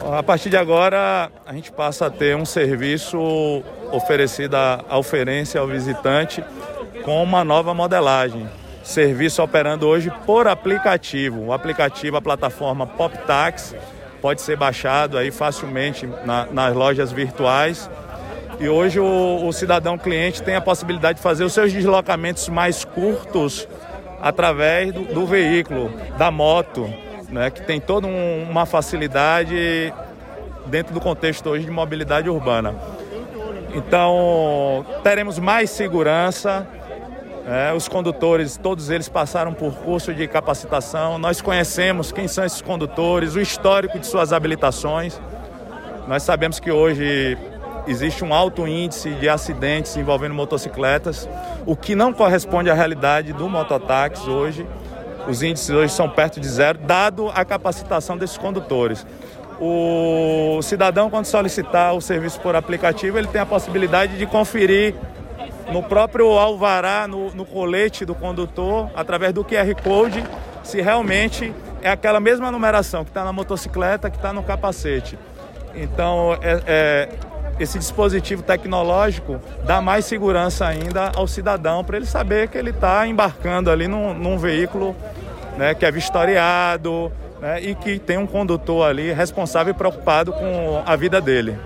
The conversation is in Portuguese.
A partir de agora, a gente passa a ter um serviço oferecido à oferência ao visitante com uma nova modelagem. Serviço operando hoje por aplicativo. O aplicativo, a plataforma PopTax, pode ser baixado aí facilmente na, nas lojas virtuais. E hoje o, o cidadão cliente tem a possibilidade de fazer os seus deslocamentos mais curtos através do, do veículo, da moto, né, que tem toda um, uma facilidade dentro do contexto hoje de mobilidade urbana. Então, teremos mais segurança. É, os condutores, todos eles passaram por curso de capacitação. Nós conhecemos quem são esses condutores, o histórico de suas habilitações. Nós sabemos que hoje existe um alto índice de acidentes envolvendo motocicletas, o que não corresponde à realidade do mototáxi hoje. Os índices hoje são perto de zero, dado a capacitação desses condutores. O cidadão, quando solicitar o serviço por aplicativo, ele tem a possibilidade de conferir no próprio alvará, no, no colete do condutor, através do QR Code, se realmente é aquela mesma numeração que está na motocicleta, que está no capacete. Então, é, é, esse dispositivo tecnológico dá mais segurança ainda ao cidadão para ele saber que ele está embarcando ali num, num veículo né, que é vistoriado né, e que tem um condutor ali responsável e preocupado com a vida dele.